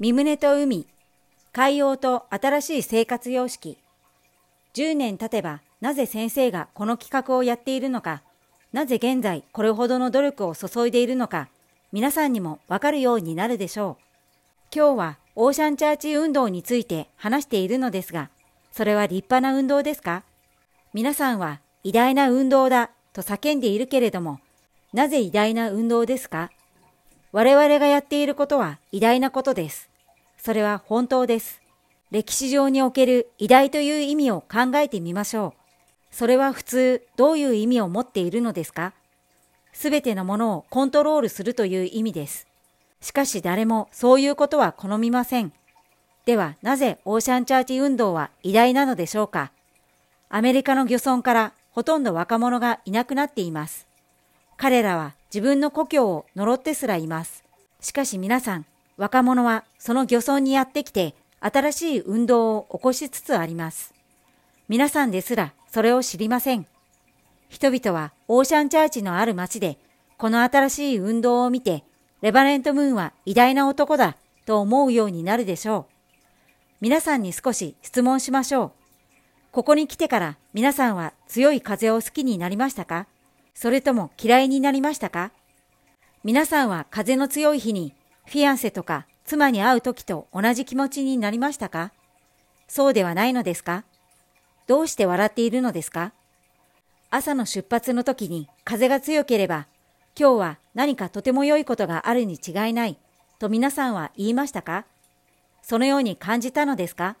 身胸と海、海洋と新しい生活様式。10年経てばなぜ先生がこの企画をやっているのか、なぜ現在これほどの努力を注いでいるのか、皆さんにもわかるようになるでしょう。今日はオーシャンチャーチ運動について話しているのですが、それは立派な運動ですか？皆さんは偉大な運動だと叫んでいるけれども、なぜ偉大な運動ですか？我々がやっていることは偉大なことです。それは本当です。歴史上における偉大という意味を考えてみましょう。それは普通どういう意味を持っているのですか？すべてのものをコントロールするという意味です。しかし誰もそういうことは好みません。ではなぜオーシャンチャーチ運動は偉大なのでしょうか？アメリカの漁村からほとんど若者がいなくなっています。彼らは自分の故郷を呪ってすらいます。しかし皆さん、若者はその漁村にやってきて新しい運動を起こしつつあります。皆さんですらそれを知りません。人々はオーシャンチャーチのある町でこの新しい運動を見てレバレントムーンは偉大な男だと思うようになるでしょう。皆さんに少し質問しましょう。ここに来てから皆さんは強い風を好きになりましたか？それとも嫌いになりましたか？皆さんは風の強い日にフィアンセとか妻に会う時と同じ気持ちになりましたか？そうではないのですか？どうして笑っているのですか？朝の出発の時に風が強ければ今日は何かとても良いことがあるに違いないと皆さんは言いましたか？そのように感じたのですか？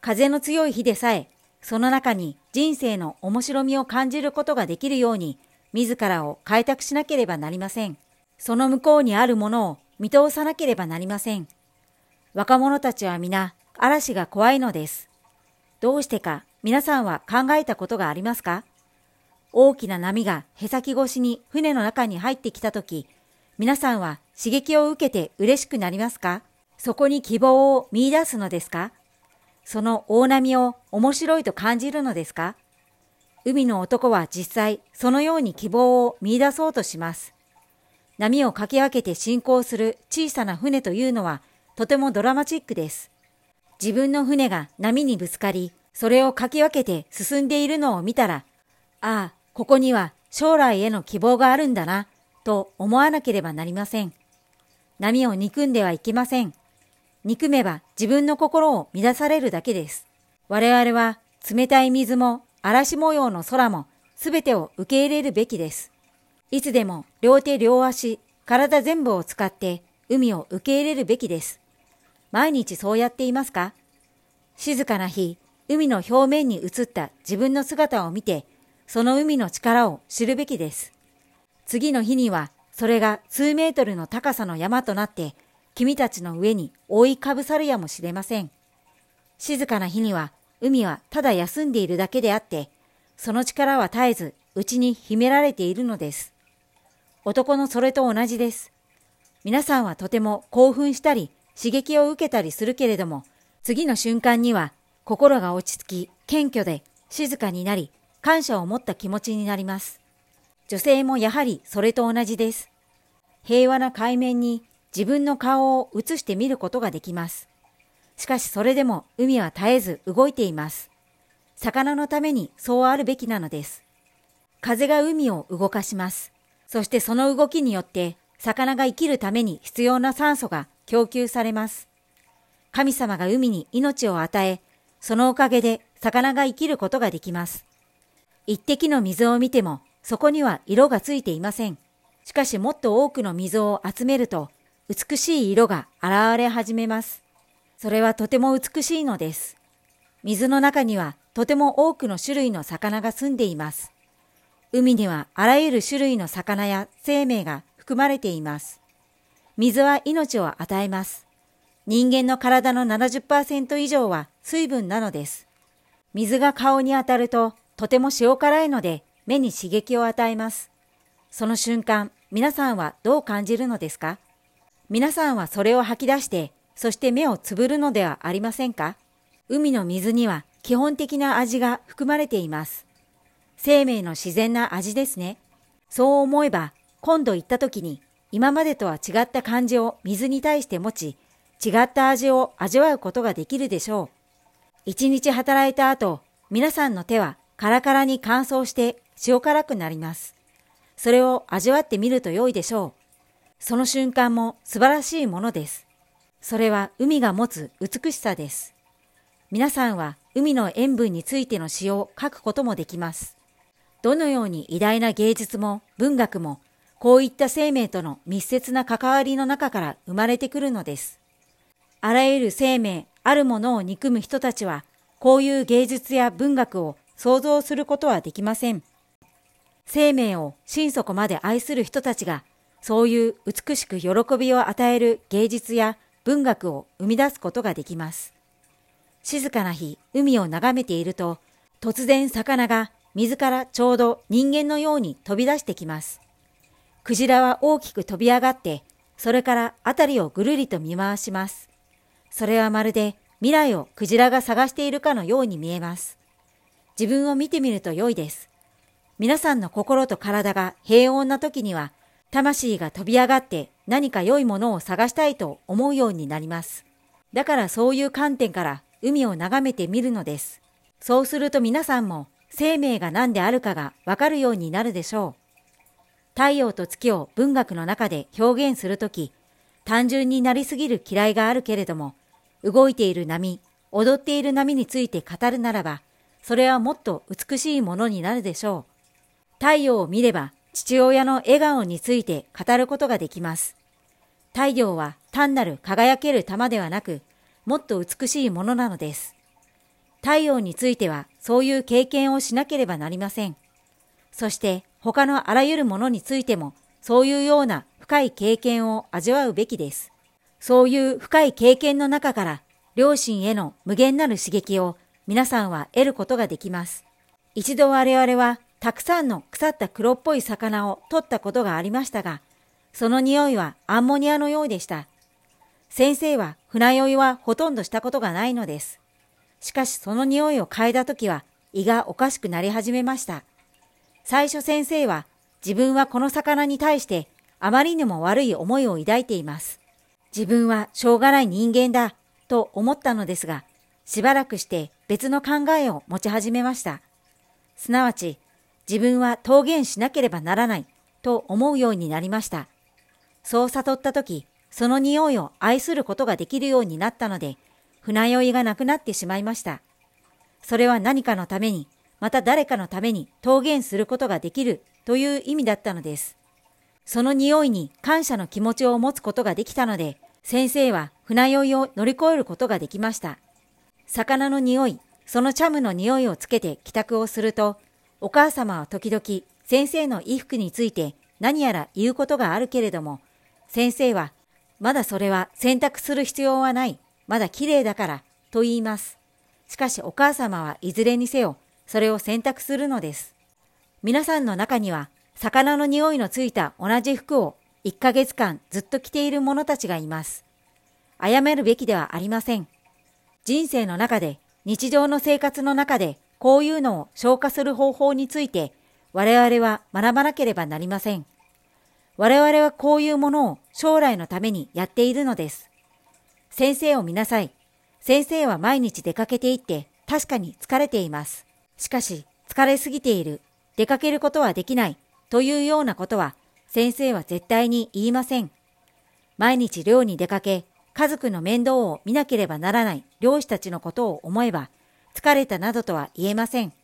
風の強い日でさえその中に人生の面白みを感じることができるように自らを開拓しなければなりません。その向こうにあるものを見通さなければなりません。若者たちは皆嵐が怖いのです。どうしてか皆さんは考えたことがありますか？大きな波がへさき越しに船の中に入ってきたとき、皆さんは刺激を受けて嬉しくなりますか？そこに希望を見出すのですか？その大波を面白いと感じるのですか？海の男は実際そのように希望を見出そうとします。波をかき分けて進行する小さな船というのはとてもドラマチックです。自分の船が波にぶつかり、それをかき分けて進んでいるのを見たら、ああ、ここには将来への希望があるんだな、と思わなければなりません。波を憎んではいけません。憎めば自分の心を乱されるだけです。我々は冷たい水も嵐模様の空もすべてを受け入れるべきです。いつでも両手両足、体全部を使って海を受け入れるべきです。毎日そうやっていますか？静かな日、海の表面に映った自分の姿を見て、その海の力を知るべきです。次の日には、それが数メートルの高さの山となって、君たちの上に覆いかぶさるやもしれません。静かな日には、海はただ休んでいるだけであって、その力は絶えず内に秘められているのです。男のそれと同じです。皆さんはとても興奮したり刺激を受けたりするけれども、次の瞬間には心が落ち着き、謙虚で静かになり、感謝を持った気持ちになります。女性もやはりそれと同じです。平和な海面に自分の顔を映してみることができます。しかしそれでも海は絶えず動いています。魚のためにそうあるべきなのです。風が海を動かします。そしてその動きによって魚が生きるために必要な酸素が供給されます。神様が海に命を与え、そのおかげで魚が生きることができます。一滴の水を見てもそこには色がついていません。しかしもっと多くの水を集めると美しい色が現れ始めます。それはとても美しいのです。水の中にはとても多くの種類の魚が住んでいます。海にはあらゆる種類の魚や生命が含まれています。水は命を与えます。人間の体の70%以上は水分なのです。水が顔に当たるととても塩辛いので目に刺激を与えます。その瞬間、皆さんはどう感じるのですか？皆さんはそれを吐き出してそして目をつぶるのではありませんか？海の水には基本的な味が含まれています。生命の自然な味ですね。そう思えば、今度行った時に、今までとは違った感じを水に対して持ち、違った味を味わうことができるでしょう。一日働いた後、皆さんの手はカラカラに乾燥して塩辛くなります。それを味わってみると良いでしょう。その瞬間も素晴らしいものです。それは海が持つ美しさです。皆さんは海の塩分についての詩を書くこともできます。どのように偉大な芸術も文学もこういった生命との密接な関わりの中から生まれてくるのです。あらゆる生命、あるものを憎む人たちは、こういう芸術や文学を想像することはできません。生命を心底まで愛する人たちが、そういう美しく喜びを与える芸術や文学を生み出すことができます。静かな日、海を眺めていると、突然魚が水からちょうど人間のように飛び出してきます。クジラは大きく飛び上がって、それから辺りをぐるりと見回します。それはまるで未来をクジラが探しているかのように見えます。自分を見てみると良いです。皆さんの心と体が平穏な時には、魂が飛び上がって何か良いものを探したいと思うようになります。だからそういう観点から海を眺めてみるのです。そうすると皆さんも生命が何であるかがわかるようになるでしょう。太陽と月を文学の中で表現するとき、単純になりすぎる嫌いがあるけれども、動いている波、踊っている波について語るならば、それはもっと美しいものになるでしょう。太陽を見れば、父親の笑顔について語ることができます。太陽は単なる輝ける玉ではなく、もっと美しいものなのです。太陽についてはそういう経験をしなければなりません。そして他のあらゆるものについても、そういうような深い経験を味わうべきです。そういう深い経験の中から、両親への無限なる刺激を皆さんは得ることができます。一度我々はたくさんの腐った黒っぽい魚を取ったことがありましたが、その匂いはアンモニアのようでした。先生は船酔いはほとんどしたことがないのです。しかしその匂いを嗅いだ時は胃がおかしくなり始めました。最初先生は自分はこの魚に対してあまりにも悪い思いを抱いています。自分はしょうがない人間だと思ったのですが、しばらくして別の考えを持ち始めました。すなわち、自分は桃源しなければならないと思うようになりました。そう悟った時、その匂いを愛することができるようになったので、船酔いがなくなってしまいました。それは何かのためにまた誰かのために桃源することができるという意味だったのです。その匂いに感謝の気持ちを持つことができたので、先生は船酔いを乗り越えることができました。魚の匂い、そのチャムの匂いをつけて帰宅をすると、お母様は時々先生の衣服について何やら言うことがあるけれども、先生は、まだそれは洗濯する必要はない、まだ綺麗だから、と言います。しかしお母様はいずれにせよ、それを選択するのです。皆さんの中には、魚の匂いのついた同じ服を1ヶ月間ずっと着ている者たちがいます。謝るべきではありません。人生の中で、日常の生活の中で、こういうのを消化する方法について、我々は学ばなければなりません。我々はこういうものを将来のためにやっているのです。先生を見なさい。先生は毎日出かけていって確かに疲れています。しかし、疲れすぎている、出かけることはできない、というようなことは、先生は絶対に言いません。毎日漁に出かけ、家族の面倒を見なければならない漁師たちのことを思えば、疲れたなどとは言えません。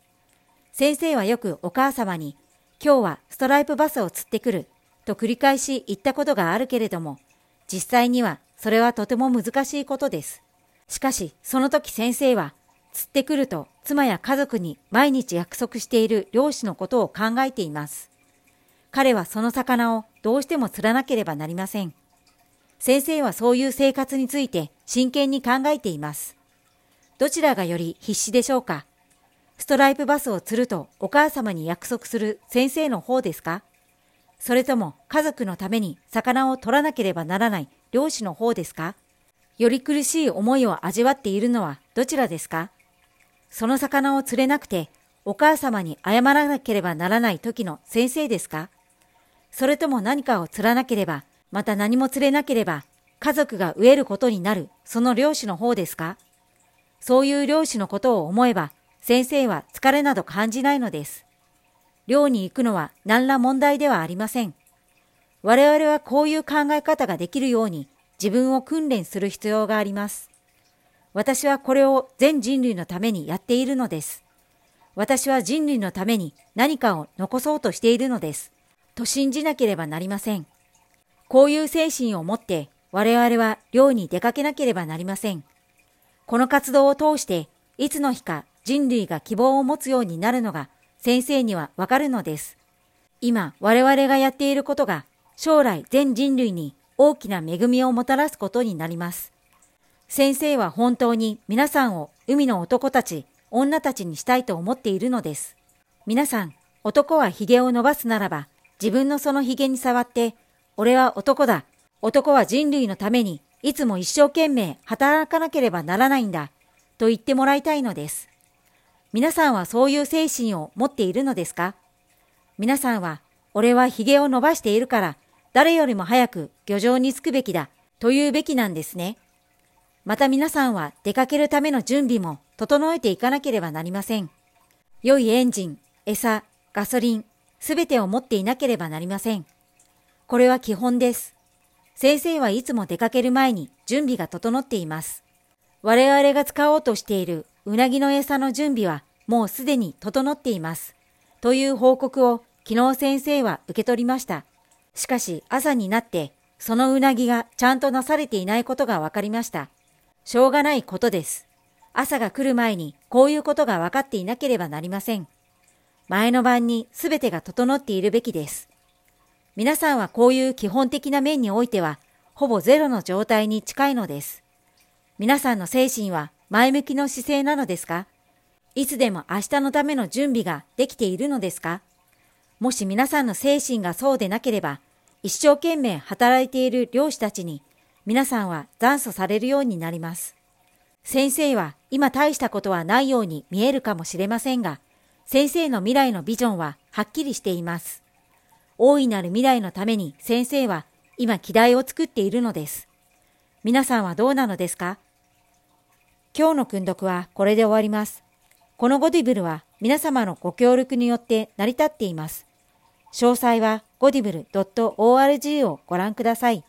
先生はよくお母様に、今日はストライプバスを釣ってくる、と繰り返し言ったことがあるけれども、実際にはそれはとても難しいことです。しかし、その時先生は、釣ってくると妻や家族に毎日約束している漁師のことを考えています。彼はその魚をどうしても釣らなければなりません。先生はそういう生活について真剣に考えています。どちらがより必死でしょうかストライプバスを釣るとお母様に約束する先生の方ですかそれとも家族のために魚を取らなければならない漁師の方ですか？より苦しい思いを味わっているのはどちらですか？その魚を釣れなくて、お母様に謝らなければならない時の先生ですか？それとも何かを釣らなければ、また何も釣れなければ、家族が飢えることになるその漁師の方ですか？そういう漁師のことを思えば先生は疲れなど感じないのです。漁に行くのは何ら問題ではありません。我々はこういう考え方ができるように自分を訓練する必要があります。私はこれを全人類のためにやっているのです。私は人類のために何かを残そうとしているのです。と信じなければなりません。こういう精神を持って我々は漁に出かけなければなりません。この活動を通していつの日か人類が希望を持つようになるのが先生にはわかるのです。今我々がやっていることが将来全人類に大きな恵みをもたらすことになります。先生は本当に皆さんを海の男たち、女たちにしたいと思っているのです。皆さん、男は髭を伸ばすならば、自分のその髭に触って、俺は男だ。男は人類のために、いつも一生懸命働かなければならないんだ。と言ってもらいたいのです。皆さんはそういう精神を持っているのですか？皆さんは、俺は髭を伸ばしているから、誰よりも早く漁場に着くべきだというべきなんですね。また皆さんは出かけるための準備も整えていかなければなりません。良いエンジン、餌、ガソリン、すべてを持っていなければなりません。これは基本です。先生はいつも出かける前に準備が整っています。我々が使おうとしているうなぎの餌の準備はもうすでに整っています。という報告を昨日先生は受け取りました。しかし朝になってそのうなぎがちゃんとなされていないことが分かりました。しょうがないことです。朝が来る前にこういうことが分かっていなければなりません。前の晩に全てが整っているべきです。皆さんはこういう基本的な面においては、ほぼゼロの状態に近いのです。皆さんの精神は前向きの姿勢なのですか？いつでも明日のための準備ができているのですか？もし皆さんの精神がそうでなければ、一生懸命働いている漁師たちに皆さんは残訴されるようになります。先生は今大したことはないように見えるかもしれませんが、先生の未来のビジョンははっきりしています。大いなる未来のために先生は今議題を作っているのです。皆さんはどうなのですか？今日の訓読はこれで終わります。このゴディブルは皆様のご協力によって成り立っています。詳細はゴディブル .org をご覧ください。